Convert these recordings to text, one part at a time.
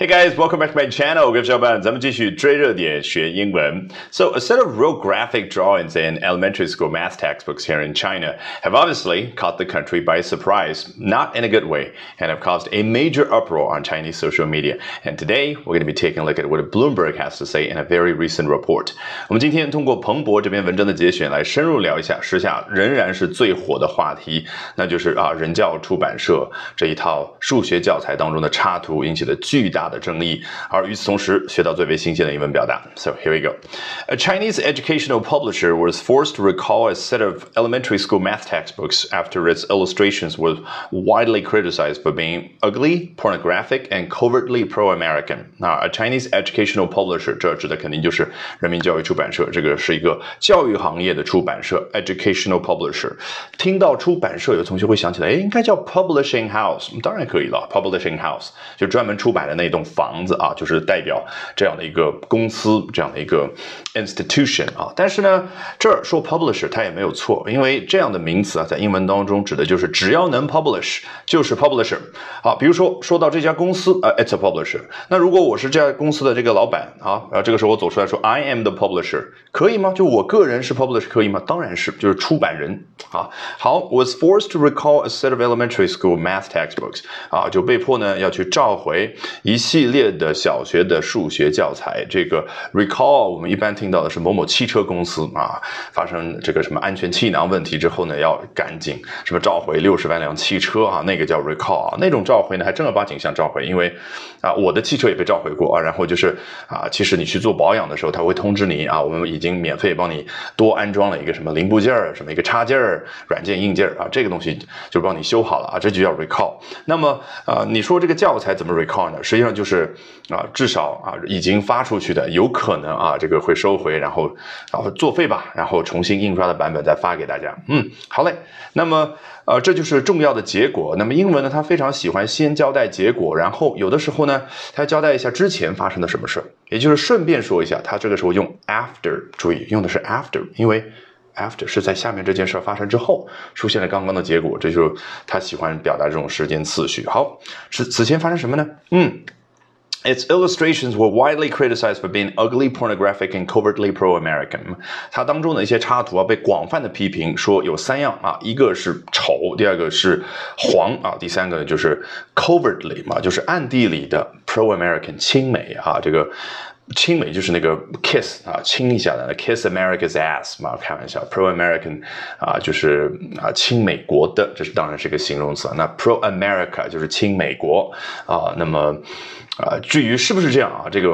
Hey guys, welcome back to my channel. 我是小班，咱们继续追热点学英文。So, a set of real graphic drawings in elementary school math textbooks here in China have obviously caught the country by surprise, not in a good way, and have caused a major uproar on Chinese social media. And today, we're going to be taking a look at what Bloomberg has to say in a very recent report. 我们今天通过彭博这篇文章的节选来深入聊一下时下仍然是最火的话题，那就是啊人教出版社这一套数学教材当中的插图引起的巨大。 的争议，而与此同时，学到最为新鲜的英文表达。So here we go. A Chinese educational publisher was forced to recall a set of elementary school math textbooks after its illustrations were widely criticized for being ugly, pornographic, and covertly pro-American. 啊，a Chinese educational publisher 这指的肯定就是人民教育出版社，这个是一个教育行业的出版社，educational publisher。听到出版社，有同学会想起来，哎，应该叫 publishing house，当然可以了，publishing house 就专门出版的那栋。 房子啊，就是代表这样的一个公司，这样的一个 institution 啊。但是呢，这儿说 publisher 它也没有错，因为这样的名词啊，在英文当中指的就是只要能 publish 就是 publisher。好，比如说说到这家公司啊，it's a publisher。那如果我是这家公司的这个老板啊，然后这个时候我走出来说 I am the publisher，可以吗？就我个人是 publisher 可以吗？当然是，就是出版人啊。好，was forced to recall a set of elementary school math textbooks 啊，就被迫呢要去召回一。系列的小学的数学教材，这个 recall 我们一般听到的是某某汽车公司啊，发生这个什么安全气囊问题之后呢，要赶紧什么召回六十万辆汽车啊，那个叫 recall 啊，那种召回呢还正儿八经像召回，因为啊我的汽车也被召回过啊，然后就是啊，其实你去做保养的时候，他会通知你啊，我们已经免费帮你多安装了一个什么零部件儿，什么一个插件儿、软件硬件儿啊，这个东西就帮你修好了啊，这就叫 recall。那么啊，你说这个教材怎么 recall 呢？实际上就。是啊，至少啊，已经发出去的，有可能啊，这个会收回，然后然后作废吧，然后重新印刷的版本再发给大家。嗯，好嘞。那么呃，这就是重要的结果。那么英文呢，它非常喜欢先交代结果，然后有的时候呢，它交代一下之前发生的什么事儿，也就是顺便说一下。它这个时候用 after，注意用的是 after，因为 after 是在下面这件事发生之后出现了刚刚的结果，这就是他喜欢表达这种时间次序。好，是此前发生什么呢？嗯。Its illustrations were widely criticized for being ugly, pornographic, and covertly pro-American。它当中的一些插图啊，被广泛的批评，说有三样啊，一个是丑，第二个是黄啊，第三个就是 covertly 嘛，就是暗地里的 pro-American 亲美啊，这个。亲美就是那个 kiss 啊，亲一下的，kiss America's ass 嘛，开玩笑，pro American 啊，就是啊亲美国的，这是当然是个形容词。那 pro America 就是亲美国啊，那么。 啊，至于是不是这样啊，这个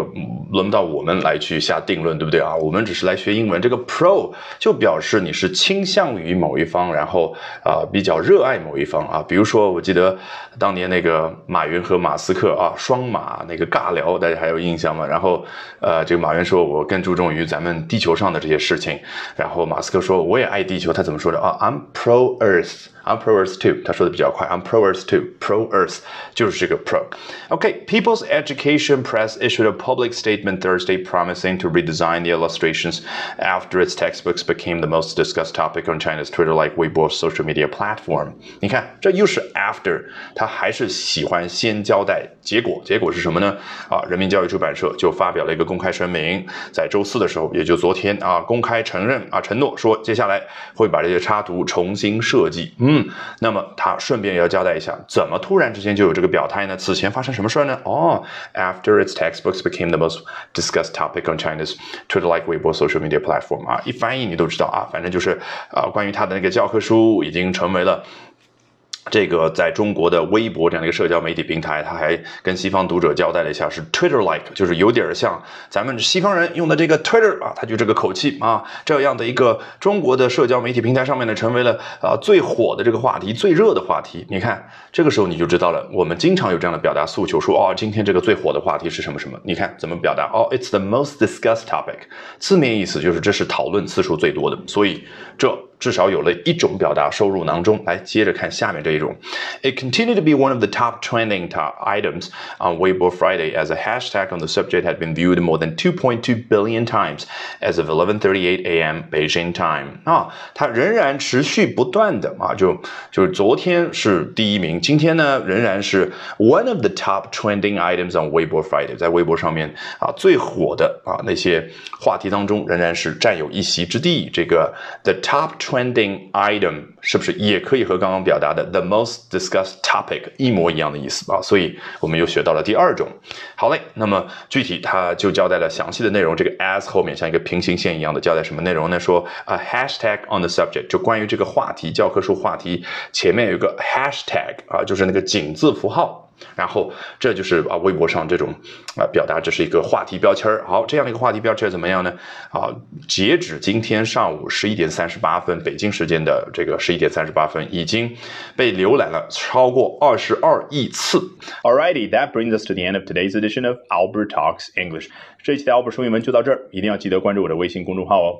轮不到我们来去下定论，对不对啊？我们只是来学英文。这个 pro 就表示你是倾向于某一方，然后啊比较热爱某一方啊。比如说，我记得当年那个马云和马斯克啊，双马那个尬聊，大家还有印象吗？然后呃，这个马云说我更注重于咱们地球上的这些事情，然后马斯克说我也爱地球，他怎么说的啊？I'm pro Earth。I'm pro Earth too，他说的比较快。I'm pro Earth too，pro Earth 就是这个 pro。Okay, People's Education Press issued a public statement Thursday promising to redesign the illustrations after its textbooks became the most discussed topic on China's Twitter-like Weibo social media platform。你看，这又是 after，他还是喜欢先交代结果。结果是什么呢？啊，人民教育出版社就发表了一个公开声明，在周四的时候，也就昨天啊，公开承认啊，承诺说接下来会把这些插图重新设计。嗯。 嗯，那么他顺便也要交代一下，怎么突然之间就有这个表态呢？此前发生什么事儿呢？哦，After its textbooks became the most discussed topic on China's Twitter-like Weibo social media platform 啊，一翻译你都知道啊，反正就是啊，关于他的那个教科书已经成为了。这个在中国的微博这样的一个社交媒体平台，他还跟西方读者交代了一下，是 Twitter-like，就是有点像咱们西方人用的这个 Twitter 啊，他就这个口气啊，这样的一个中国的社交媒体平台上面呢，成为了啊最火的这个话题，最热的话题。你看，这个时候你就知道了，我们经常有这样的表达诉求，说哦，今天这个最火的话题是什么什么？你看怎么表达？哦，It's the most discussed topic，字面意思就是这是讨论次数最多的，所以这。至少有了一种表达收入囊中。来，接着看下面这一种，It continued to be one of the top trending top items on Weibo Friday as a hashtag on the subject had been viewed more than 2.2 billion times as of 11:38 a.m. Beijing time。啊，它仍然持续不断的啊，就就是昨天是第一名，今天呢仍然是 one of the top trending items on Weibo Friday，在微博上面啊最火的啊那些话题当中仍然是占有一席之地。这个 the top Trending item 是不是也可以和刚刚表达的 the most discussed topic 一模一样的意思啊？所以我们又学到了第二种。好嘞，那么具体它就交代了详细的内容。这个 as 后面像一个平行线一样的交代什么内容呢？说啊 hashtag on the subject 就关于这个话题，教科书话题前面有一个 hashtag 啊，就是那个井字符号。然后这就是啊，微博上这种啊表达，这是一个话题标签儿。好，这样的一个话题标签怎么样呢？啊，截止今天上午十一点三十八分，北京时间的这个十一点三十八分，已经被浏览了超过二十二亿次。Alrighty, that brings us to the end of today's edition of Albert Talks English。这一期的 Albert 说英文就到这儿，一定要记得关注我的微信公众号哦。